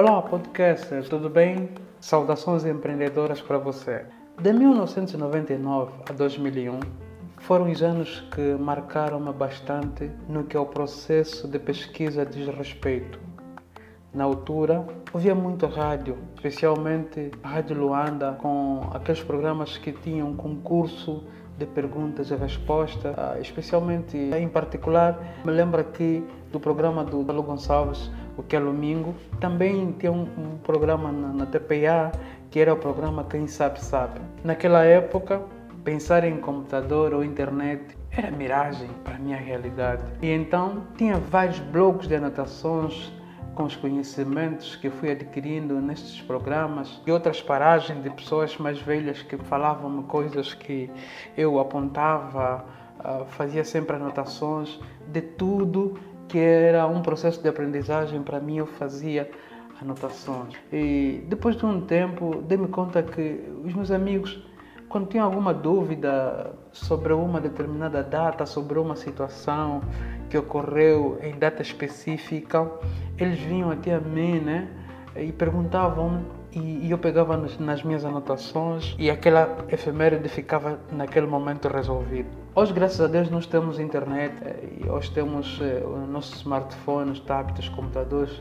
Olá, podcaster, tudo bem? Saudações empreendedoras para você. De 1999 a 2001 foram os anos que marcaram-me bastante no que ao processo de pesquisa diz respeito. Na altura, ouvia muito rádio, especialmente a Rádio Luanda, com aqueles programas que tinham concurso de perguntas e respostas, ah, especialmente em particular, me lembro aqui do programa do Paulo Gonçalves, o que é domingo. Também tinha um, um programa na, na TPA, que era o programa Quem Sabe Sabe. Naquela época, pensar em computador ou internet era miragem para a minha realidade. E então tinha vários blocos de anotações com os conhecimentos que fui adquirindo nestes programas e outras paragens de pessoas mais velhas que falavam coisas que eu apontava, ah, fazia sempre anotações de tudo que era um processo de aprendizagem para mim, eu fazia anotações. E depois de um tempo, dei-me conta que os meus amigos, quando tinham alguma dúvida sobre uma determinada data, sobre uma situação que ocorreu em data específica, eles vinham até a mim, né? E perguntavam e, eu pegava nas minhas anotações e aquela efeméride ficava naquele momento resolvido. Hoje, graças a Deus, nós temos internet eh, e hoje temos eh, os nossos smartphones, tablets, computadores.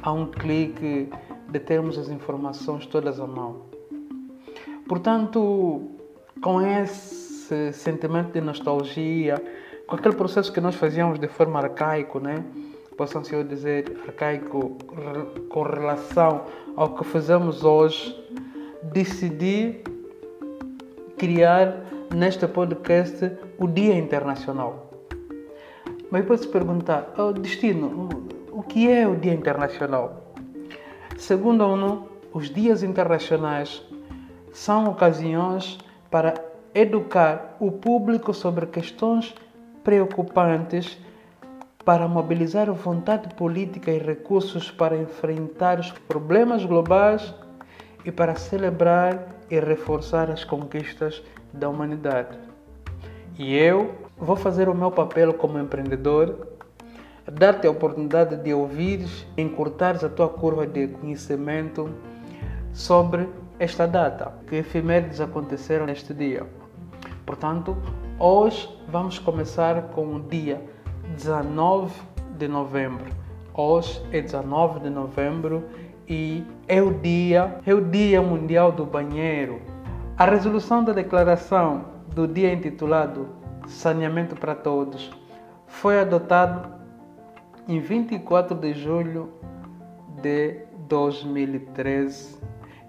Há um clique de termos as informações todas à mão. Portanto, com esse sentimento de nostalgia, com aquele processo que nós fazíamos de forma arcaico, né? Possam-se eu dizer arcaico com relação ao que fazemos hoje, decidi criar neste podcast o Dia Internacional. Mas pode-se perguntar, oh, Destino, o que é o Dia Internacional? Segundo a ONU, os dias internacionais são ocasiões para educar o público sobre questões preocupantes para mobilizar vontade política e recursos para enfrentar os problemas globais e para celebrar e reforçar as conquistas da humanidade. E eu vou fazer o meu papel como empreendedor, dar-te a oportunidade de ouvires, encurtares a tua curva de conhecimento sobre esta data, que efemérides aconteceram neste dia. Portanto, hoje vamos começar com o dia 19 de novembro. Hoje é 19 de novembro e é o dia, é o Dia Mundial do Banheiro. A resolução da declaração do dia intitulado Saneamento para Todos foi adotada em 24 de julho de 2013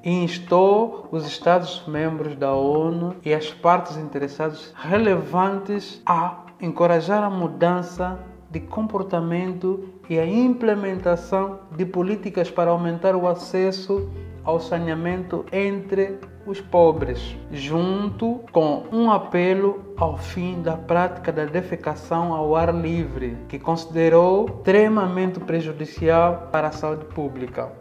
e instou os Estados-membros da ONU e as partes interessadas relevantes a encorajar a mudança de comportamento e a implementação de políticas para aumentar o acesso ao saneamento entre os pobres, junto com um apelo ao fim da prática da defecação ao ar livre, que considerou extremamente prejudicial para a saúde pública.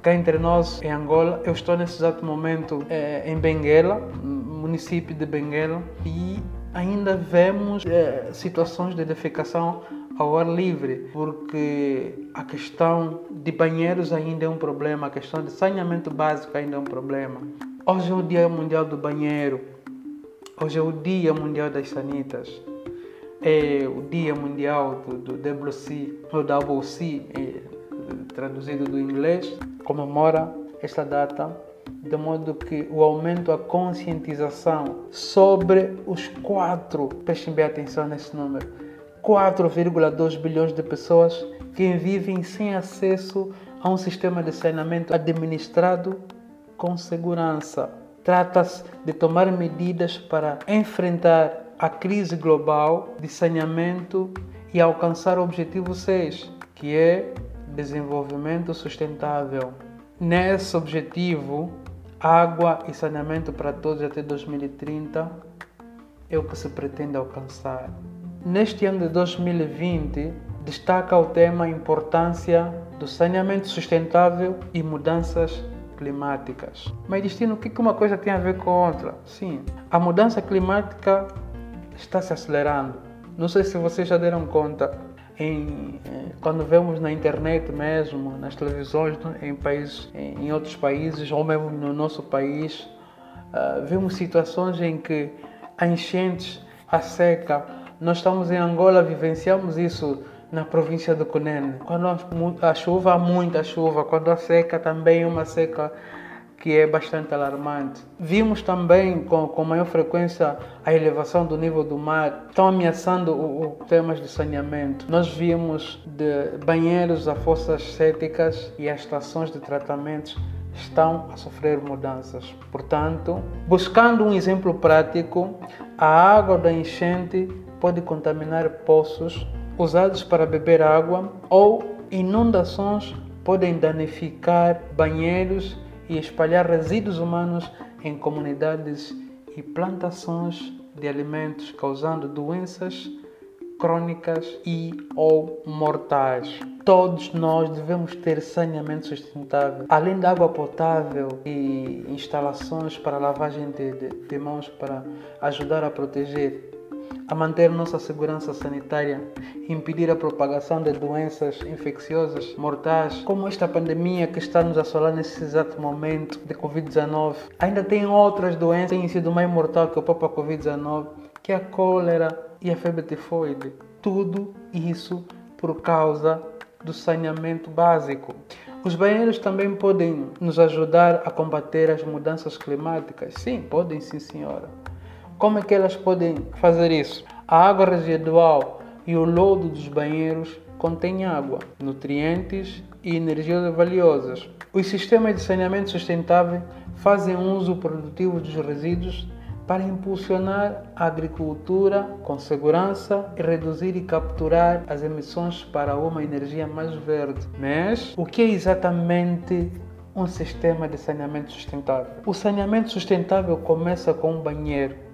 Cá entre nós, em Angola, eu estou nesse exato momento é, em Benguela, município de Benguela, e ainda vemos é, situações de defecação ao ar livre, porque a questão de banheiros ainda é um problema, a questão de saneamento básico ainda é um problema. Hoje é o Dia Mundial do Banheiro, hoje é o Dia Mundial das Sanitas, é o Dia Mundial do, do WC, ou WC, é, traduzido do inglês, comemora esta data de modo que o aumento da conscientização sobre os quatro, prestem bem atenção nesse número, 4,2 bilhões de pessoas que vivem sem acesso a um sistema de saneamento administrado com segurança. Trata-se de tomar medidas para enfrentar a crise global de saneamento e alcançar o objetivo 6, que é desenvolvimento sustentável. Nesse objetivo, água e saneamento para todos até 2030 é o que se pretende alcançar. Neste ano de 2020, destaca o tema importância do saneamento sustentável e mudanças climáticas. Mas destino, o que uma coisa tem a ver com outra? Sim, a mudança climática está se acelerando. Não sei se vocês já deram conta. Em, eh, quando vemos na internet mesmo, nas televisões, em, países, em outros países ou mesmo no nosso país, uh, vemos situações em que há enchentes, a seca. Nós estamos em Angola, vivenciamos isso na província do Cunene. Quando a chuva, há muita chuva. Quando a seca, também uma seca que é bastante alarmante. Vimos também com, com maior frequência a elevação do nível do mar, estão ameaçando o, o temas de saneamento. Nós vimos de banheiros a fossas céticas e as estações de tratamentos estão a sofrer mudanças. Portanto, buscando um exemplo prático, a água da enchente pode contaminar poços usados para beber água ou inundações podem danificar banheiros e espalhar resíduos humanos em comunidades e plantações de alimentos, causando doenças crônicas e ou mortais. Todos nós devemos ter saneamento sustentável, além da água potável e instalações para lavagem de, de, de mãos para ajudar a proteger a manter nossa segurança sanitária, impedir a propagação de doenças infecciosas mortais, como esta pandemia que está nos assolar nesse exato momento de Covid-19. Ainda tem outras doenças que têm sido mais mortal que o próprio Covid-19, que é a cólera e a febre tifoide. Tudo isso por causa do saneamento básico. Os banheiros também podem nos ajudar a combater as mudanças climáticas. Sim, podem, sim, senhora. Como é que elas podem fazer isso? A água residual e o lodo dos banheiros contêm água, nutrientes e energias valiosas. Os sistemas de saneamento sustentável fazem uso produtivo dos resíduos para impulsionar a agricultura com segurança e reduzir e capturar as emissões para uma energia mais verde. Mas o que é exatamente um sistema de saneamento sustentável? O saneamento sustentável começa com um banheiro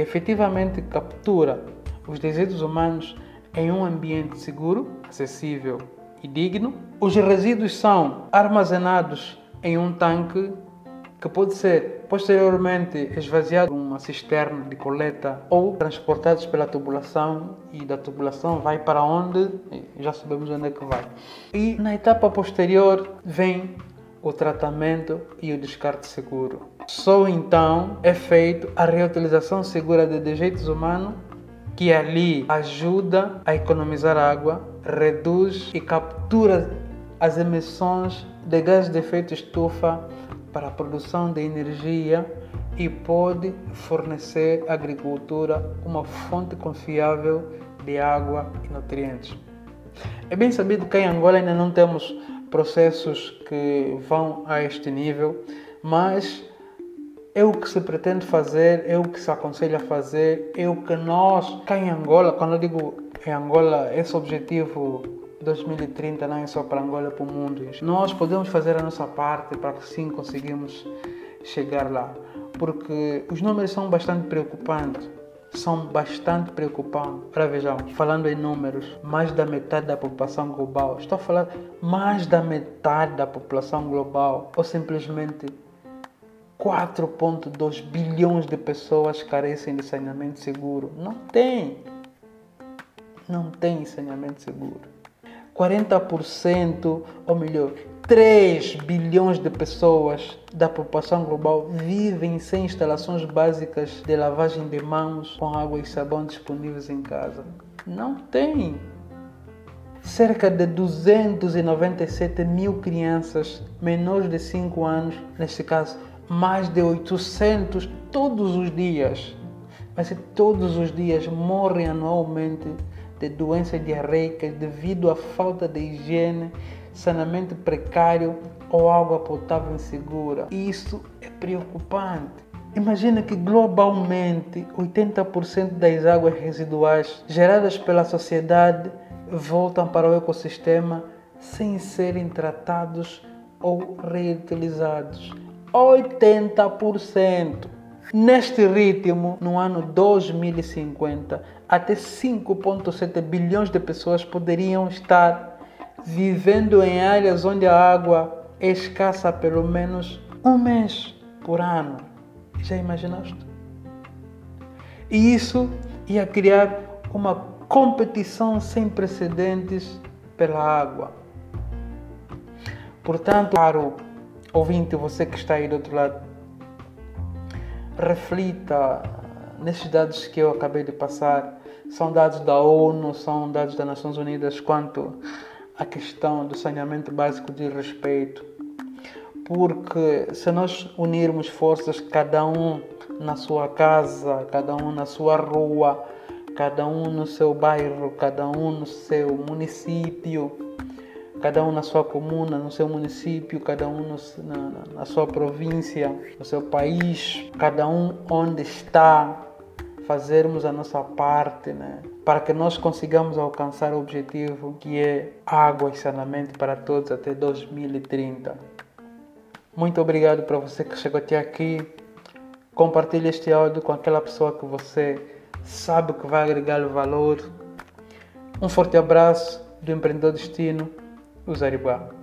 que efetivamente captura os desejos humanos em um ambiente seguro, acessível e digno. Os resíduos são armazenados em um tanque que pode ser posteriormente esvaziado em uma cisterna de coleta ou transportados pela tubulação e da tubulação vai para onde já sabemos onde é que vai. E na etapa posterior vem o tratamento e o descarte seguro. Só então é feito a reutilização segura de dejetos humanos que ali ajuda a economizar água, reduz e captura as emissões de gases de efeito estufa para a produção de energia e pode fornecer à agricultura uma fonte confiável de água e nutrientes. É bem sabido que em Angola ainda não temos processos que vão a este nível, mas é o que se pretende fazer, é o que se aconselha a fazer, é o que nós, cá em Angola, quando eu digo em Angola, esse objetivo 2030 não é só para Angola, é para o mundo. Nós podemos fazer a nossa parte para que sim conseguimos chegar lá, porque os números são bastante preocupantes são bastante preocupantes. Para vejamos, falando em números, mais da metade da população global, estou falar mais da metade da população global, ou simplesmente 4,2 bilhões de pessoas carecem de saneamento seguro. Não tem. Não tem saneamento seguro. 40%, ou melhor, 3 bilhões de pessoas da população global vivem sem instalações básicas de lavagem de mãos com água e sabão disponíveis em casa. Não tem. Cerca de 297 mil crianças menores de 5 anos, neste caso, mais de 800 todos os dias, mas todos os dias morrem anualmente de doenças diarreicas devido à falta de higiene saneamento precário ou água potável insegura. Isso é preocupante. Imagina que globalmente 80% das águas residuais geradas pela sociedade voltam para o ecossistema sem serem tratados ou reutilizados. 80%. Neste ritmo, no ano 2050, até 5,7 bilhões de pessoas poderiam estar vivendo em áreas onde a água é escassa pelo menos um mês por ano. Já imaginaste? E isso ia criar uma competição sem precedentes pela água. Portanto, caro ouvinte, você que está aí do outro lado, reflita nesses dados que eu acabei de passar. São dados da ONU, são dados das Nações Unidas quanto à questão do saneamento básico de respeito. Porque se nós unirmos forças, cada um na sua casa, cada um na sua rua, cada um no seu bairro, cada um no seu município, cada um na sua comuna, no seu município, cada um no, na, na sua província, no seu país, cada um onde está, fazermos a nossa parte, né? para que nós consigamos alcançar o objetivo que é água e saneamento para todos até 2030. Muito obrigado para você que chegou até aqui. Compartilhe este áudio com aquela pessoa que você sabe que vai agregar valor. Um forte abraço do Empreendedor Destino o Zaribá.